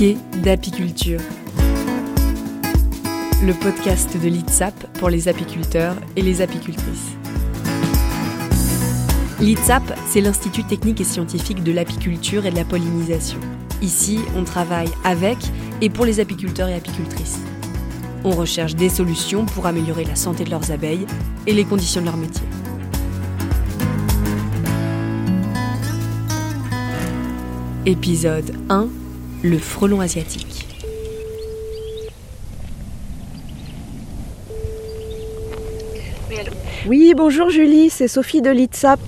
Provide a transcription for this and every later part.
d'apiculture. Le podcast de l'ITSAP pour les apiculteurs et les apicultrices. L'ITSAP, c'est l'Institut technique et scientifique de l'apiculture et de la pollinisation. Ici, on travaille avec et pour les apiculteurs et apicultrices. On recherche des solutions pour améliorer la santé de leurs abeilles et les conditions de leur métier. Épisode 1 Le frelon asiatique. Oui, bonjour Julie, c'est Sophie de l'ITSAP.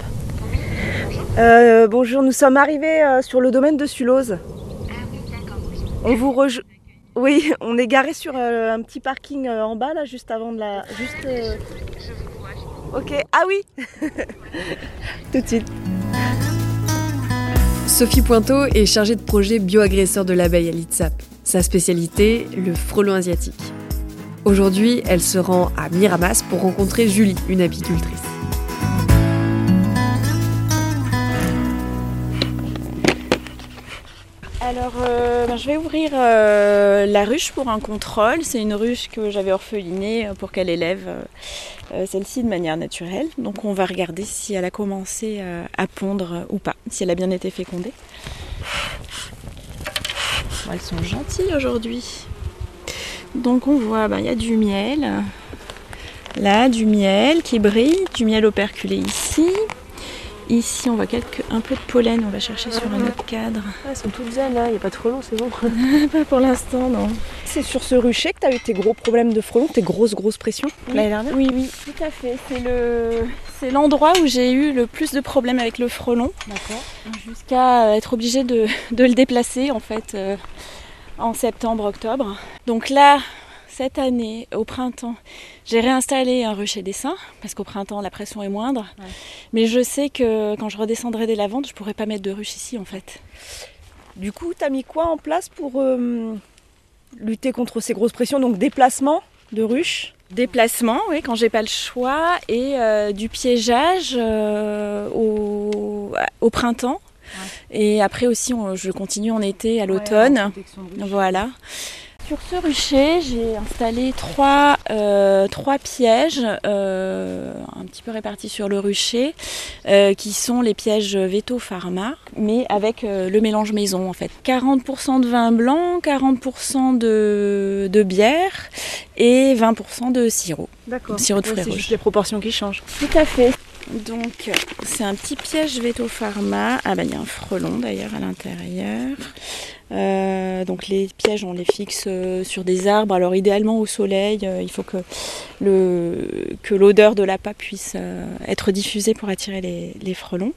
Euh, bonjour, nous sommes arrivés euh, sur le domaine de Sulose. On vous rejoint. Oui, on est garé sur euh, un petit parking euh, en bas là, juste avant de la. Juste. euh, Ok, ah oui Tout de suite. Sophie Pointeau est chargée de projet bioagresseur de l'abeille à l'ITSAP. Sa spécialité, le frelon asiatique. Aujourd'hui, elle se rend à Miramas pour rencontrer Julie, une apicultrice. Alors, euh, ben, je vais ouvrir euh, la ruche pour un contrôle. C'est une ruche que j'avais orphelinée euh, pour qu'elle élève celle-ci de manière naturelle. Donc, on va regarder si elle a commencé à pondre ou pas, si elle a bien été fécondée. Elles sont gentilles aujourd'hui. Donc, on voit, ben, il y a du miel. Là, du miel qui brille, du miel operculé ici. Ici, on voit quelques, un peu de pollen, on va chercher sur un autre cadre. elles sont toutes zen là, il n'y a pas de frelons, c'est bon. Pas pour l'instant, non. C'est sur ce rucher que tu as eu tes gros problèmes de frelons, tes grosses grosses pressions l'année dernière Oui, oui, tout à fait. C'est le, c'est l'endroit où j'ai eu le plus de problèmes avec le frelon, D'accord. jusqu'à être obligée de, de le déplacer en fait euh, en septembre-octobre. Donc là, cette année, au printemps, j'ai réinstallé un rucher d'essaim parce qu'au printemps la pression est moindre. Ouais. Mais je sais que quand je redescendrai des lavandes, je pourrais pas mettre de ruche ici en fait. Du coup, tu as mis quoi en place pour euh, lutter contre ces grosses pressions? Donc déplacement de ruches? Déplacement, oui, quand j'ai pas le choix, et euh, du piégeage euh, au, au printemps. Et après aussi, on- je continue en été, à l'automne. Voilà. Sur ce rucher, j'ai installé trois, euh, trois pièges, euh, un petit peu répartis sur le rucher, euh, qui sont les pièges Veto Pharma, mais avec le mélange maison en fait. 40% de vin blanc, 40% de, de bière et 20% de sirop. D'accord. Sirop de fruits c'est juste les proportions qui changent. Tout à fait. Donc, c'est un petit piège Veto Pharma. Ah ben, il y a un frelon d'ailleurs à l'intérieur. Euh, donc les pièges, on les fixe euh, sur des arbres. Alors idéalement au soleil, euh, il faut que le que l'odeur de l'appât puisse être diffusée pour attirer les, les frelons.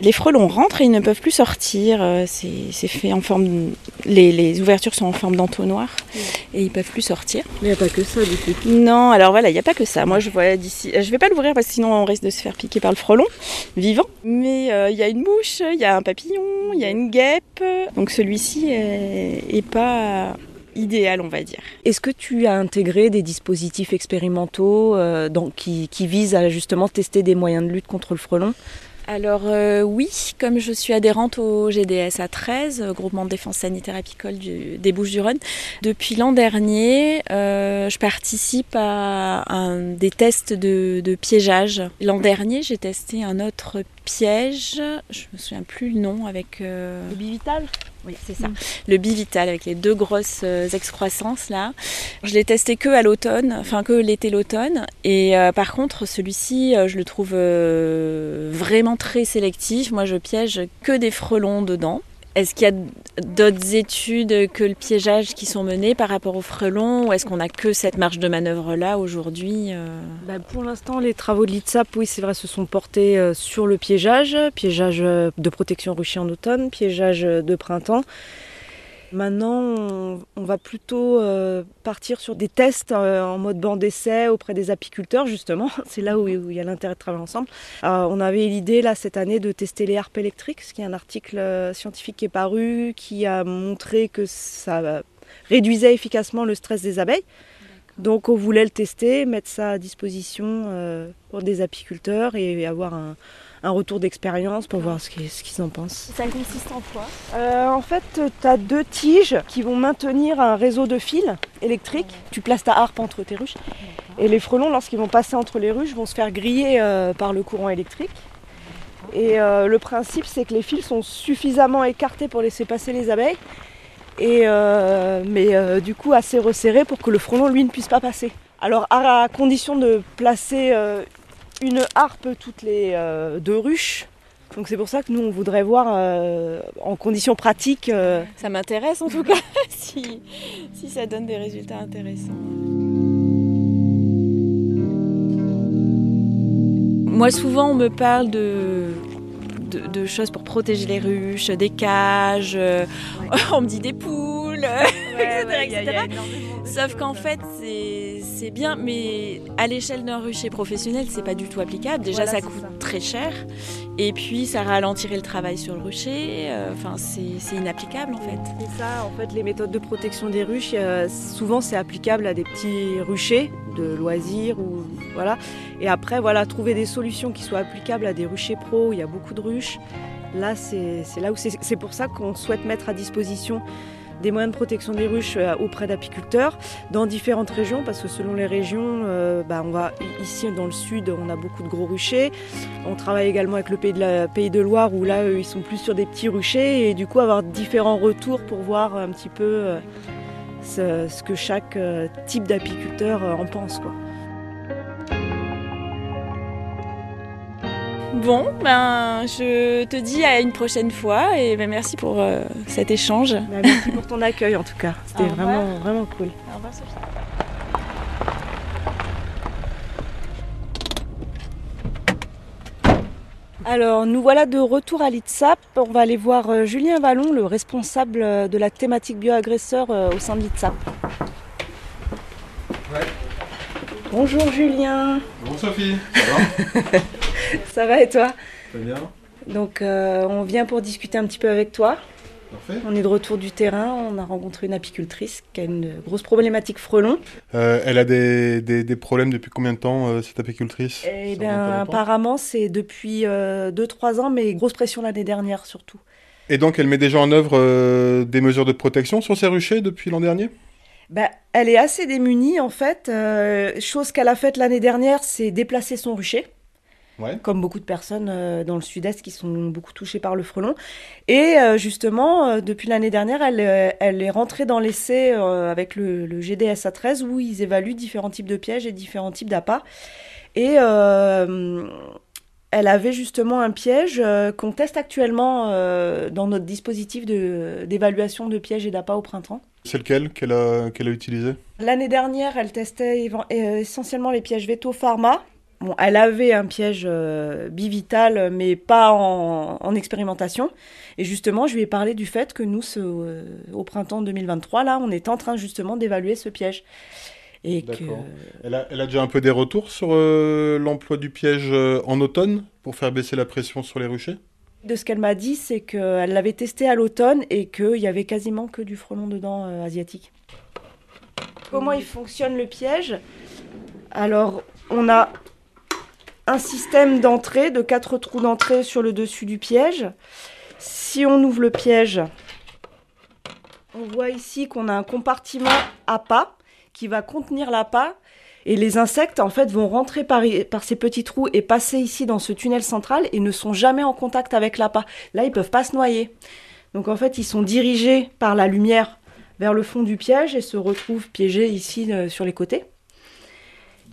Les frelons rentrent et ils ne peuvent plus sortir. C'est c'est fait en forme. Les, les ouvertures sont en forme d'entonnoir et ils peuvent plus sortir. Mais il n'y a pas que ça du coup. Non, alors voilà, il n'y a pas que ça. Moi, je vois d'ici. Je vais pas l'ouvrir parce que sinon on risque de se faire piquer par le frelon vivant. Mais euh, il y a une mouche, il y a un papillon, il y a une guêpe. Donc celui-ci est, est pas idéal, on va dire. Est-ce que tu as intégré des dispositifs expérimentaux euh, donc, qui, qui visent à justement tester des moyens de lutte contre le frelon? Alors euh, oui, comme je suis adhérente au GDS A13, euh, groupement de défense sanitaire apicole du- des Bouches-du-Rhône, depuis l'an dernier, euh, je participe à un, des tests de, de piégeage. L'an dernier, j'ai testé un autre piège, je me souviens plus le nom, avec... euh, bivital? Oui, c'est ça. Le bivital avec les deux grosses euh, excroissances là. Je l'ai testé que à l'automne, enfin que l'été l'automne. Et euh, par contre, celui-ci, je le trouve euh, vraiment très sélectif. Moi, je piège que des frelons dedans. Est-ce qu'il y a d'autres études que le piégeage qui sont menées par rapport aux frelons ou est-ce qu'on a que cette marge de manœuvre là aujourd'hui euh? Bah, Pour l'instant, les travaux de l'ITSAP, oui, c'est vrai, se sont portés euh, sur le piégeage, piégeage euh, de protection rucher en automne, piégeage de printemps. Maintenant, on, on va plutôt euh, partir sur des tests euh, en mode banc d'essai auprès des apiculteurs, justement. C'est là où, où il y a l'intérêt de travailler ensemble. Euh, on avait l'idée, là, cette année, de tester les harpes électriques, ce qui est un article scientifique qui est paru, qui a montré que ça réduisait efficacement le stress des abeilles. Donc on voulait le tester, mettre ça à disposition pour des apiculteurs et avoir un, un retour d'expérience pour voir ce qu'ils en pensent. Ça consiste en quoi euh, En fait, tu as deux tiges qui vont maintenir un réseau de fils électriques. Tu places ta harpe entre tes ruches. Et les frelons, lorsqu'ils vont passer entre les ruches, vont se faire griller euh, par le courant électrique. Et euh, le principe, c'est que les fils sont suffisamment écartés pour laisser passer les abeilles. Et, mais du coup assez resserrés pour que le frelon lui ne puisse pas passer. Alors à condition de placer une harpe toutes les euh, deux ruches. Donc c'est pour ça que nous on voudrait voir euh, en conditions pratiques. Euh, ça m'intéresse en tout cas si, si ça donne des résultats intéressants. Moi souvent on me parle de, de, choses pour protéger les ruches, des cages, on me dit des poules, etc. Sauf qu'en fait c'est bien, mais à l'échelle d'un rucher professionnel, c'est pas du tout applicable. Déjà, ça coûte très cher, et puis ça ralentirait le travail sur le rucher. Euh, enfin, c'est inapplicable en fait. C'est ça, en fait, les méthodes de protection des ruches, souvent c'est applicable à des petits ruchers de loisirs ou voilà. Et après, voilà, trouver des solutions qui soient applicables à des ruchers pro. Où il y a beaucoup de ruches. Là, c'est là où c'est pour ça qu'on souhaite mettre à disposition des moyens de protection des ruches euh, auprès d'apiculteurs dans différentes régions, parce que selon les régions, euh, bah, on va ici dans le sud, on a beaucoup de gros ruchers. On travaille également avec le pays de, la, pays de Loire, où là, ils sont plus sur des petits ruchers, et du coup avoir différents retours pour voir un petit peu euh, ce, que chaque type d'apiculteur en pense. Quoi. Bon, ben, je te dis à une prochaine fois et ben, merci pour euh, cet échange. Bah, merci pour ton accueil en tout cas. C'était vraiment, vraiment cool. Au revoir Sophie. Alors, nous voilà de retour à l'ITSAP. On va aller voir euh, Julien Vallon, le responsable euh, de la thématique bioagresseur au sein de l'ITSAP. Ouais. Bonjour Julien. Bonjour Sophie, ça va? Ça va et toi Très bien. Donc euh, on vient pour discuter un petit peu avec toi. Parfait. On est de retour du terrain, on a rencontré une apicultrice qui a une grosse problématique frelon. Euh, elle a des, des, problèmes depuis combien de temps, euh, cette apicultrice? Eh bien, apparemment, c'est depuis 2-3 ans, mais grosse pression l'année dernière surtout. Et donc, elle met déjà en œuvre des mesures de protection sur ses ruchers depuis l'an dernier? Ben, elle est assez démunie en fait. chose qu'elle a faite l'année dernière, c'est déplacer son rucher comme beaucoup de personnes euh, dans le sud-est qui sont beaucoup touchées par le frelon. Et euh, justement, euh, depuis l'année dernière, elle, elle, est rentrée dans l'essai avec le, le, GDSA 13 où ils évaluent différents types de pièges et différents types d'appâts. Et elle avait justement un piège qu'on teste actuellement dans notre dispositif d'évaluation de, pièges et d'appâts au printemps. C'est lequel qu'elle a, qu'elle a utilisé? L'année dernière, elle testait essentiellement les pièges Veto Pharma elle avait un piège euh, bivital, mais pas en, expérimentation. Et justement, je lui ai parlé du fait que nous, euh, au printemps 2023, là, on est en train justement d'évaluer ce piège. Et que... elle, a, elle, a, déjà un peu des retours sur euh, l'emploi du piège en automne pour faire baisser la pression sur les ruchers? De ce qu'elle m'a dit, c'est qu'elle l'avait testé à l'automne et qu'il y avait quasiment que du frelon dedans asiatique. Comment il fonctionne le piège? Alors, on a un système d'entrée, de quatre trous d'entrée sur le dessus du piège. Si on ouvre le piège, on voit ici qu'on a un compartiment à pas qui va contenir l'appât. Et les insectes, en fait, vont rentrer par, ces petits trous et passer ici dans ce tunnel central et ne sont jamais en contact avec l'appât. Là, ils peuvent pas se noyer. Donc, en fait, ils sont dirigés par la lumière vers le fond du piège et se retrouvent piégés ici euh, sur les côtés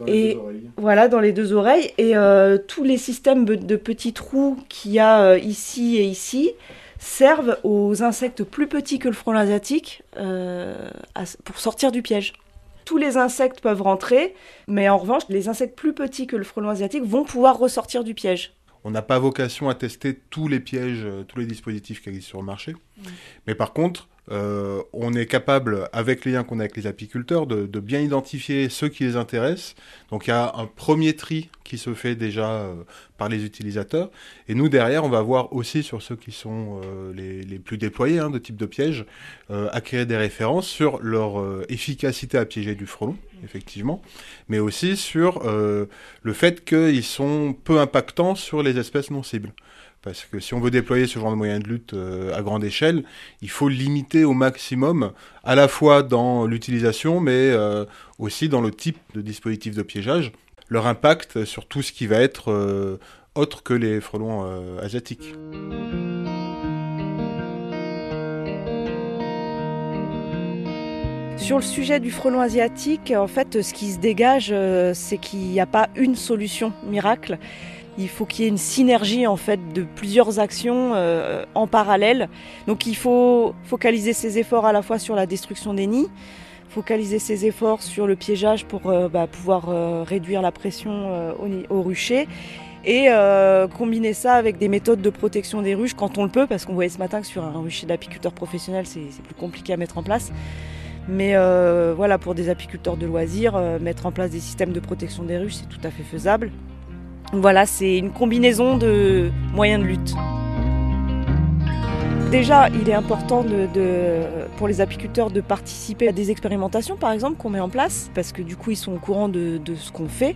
et voilà dans les deux oreilles et euh, tous les systèmes de petits trous qu'il y a euh, ici et ici servent aux insectes plus petits que le frelon asiatique euh, pour sortir du piège. Tous les insectes peuvent rentrer, mais en revanche, les insectes plus petits que le frelon asiatique vont pouvoir ressortir du piège. On n'a pas vocation à tester tous les pièges, tous les dispositifs qui existent sur le marché. Mais par contre, euh, on est capable, avec les liens qu'on a avec les apiculteurs, de, bien identifier ceux qui les intéressent. Donc il y a un premier tri qui se fait déjà euh, par les utilisateurs. Et nous, derrière, on va voir aussi sur ceux qui sont euh, les, plus déployés, hein, de type de piège, acquérir des références sur leur efficacité à piéger du frelon, effectivement, mais aussi sur le fait qu'ils sont peu impactants sur les espèces non cibles. Parce que si on veut déployer ce genre de moyens de lutte euh, à grande échelle, il faut limiter au maximum, à la fois dans l'utilisation, mais euh, aussi dans le type de dispositif de piégeage, leur impact sur tout ce qui va être euh, autre que les frelons asiatiques. Sur le sujet du frelon asiatique, en fait, ce qui se dégage, c'est qu'il n'y a pas une solution miracle il faut qu'il y ait une synergie en fait de plusieurs actions euh, en parallèle. Donc il faut focaliser ses efforts à la fois sur la destruction des nids, focaliser ses efforts sur le piégeage pour euh, bah, pouvoir euh, réduire la pression au, au, rucher et combiner ça avec des méthodes de protection des ruches quand on le peut, parce qu'on voyait ce matin que sur un rucher d'apiculteur professionnel c'est plus compliqué à mettre en place. Mais voilà, pour des apiculteurs de loisirs, mettre en place des systèmes de protection des ruches, c'est tout à fait faisable. Voilà, c'est une combinaison de moyens de lutte. Déjà, il est important pour les apiculteurs de participer à des expérimentations, par exemple, qu'on met en place, parce que du coup, ils sont au courant de, de ce qu'on fait.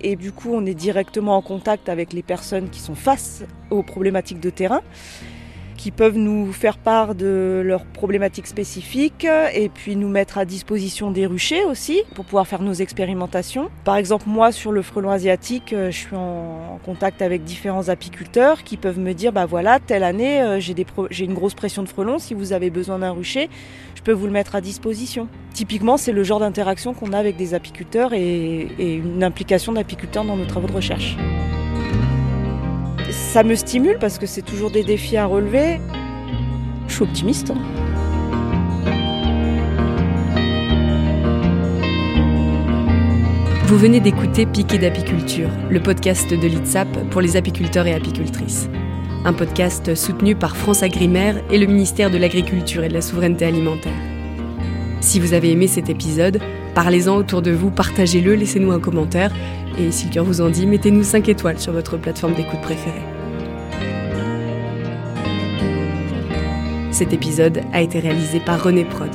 Et du coup, on est directement en contact avec les personnes qui sont face aux problématiques de terrain qui peuvent nous faire part de leurs problématiques spécifiques et puis nous mettre à disposition des ruchers aussi pour pouvoir faire nos expérimentations. Par exemple, moi sur le frelon asiatique, euh, je suis en contact avec différents apiculteurs qui peuvent me dire bah voilà, telle année euh, j'ai une grosse pression de frelons, si vous avez besoin d'un rucher, je peux vous le mettre à disposition. Typiquement, c'est le genre d'interaction qu'on a avec des apiculteurs et une implication d'apiculteurs dans nos travaux de recherche ça me stimule parce que c'est toujours des défis à relever. Je suis optimiste. Hein. Vous venez d'écouter Piqué d'apiculture, le podcast de l'ITSAP pour les apiculteurs et apicultrices. Un podcast soutenu par France Agrimaire et le ministère de l'Agriculture et de la Souveraineté Alimentaire. Si vous avez aimé cet épisode, parlez-en autour de vous, partagez-le, laissez-nous un commentaire et si le cœur vous en dit, mettez-nous 5 étoiles sur votre plateforme d'écoute préférée. Cet épisode a été réalisé par René Prod.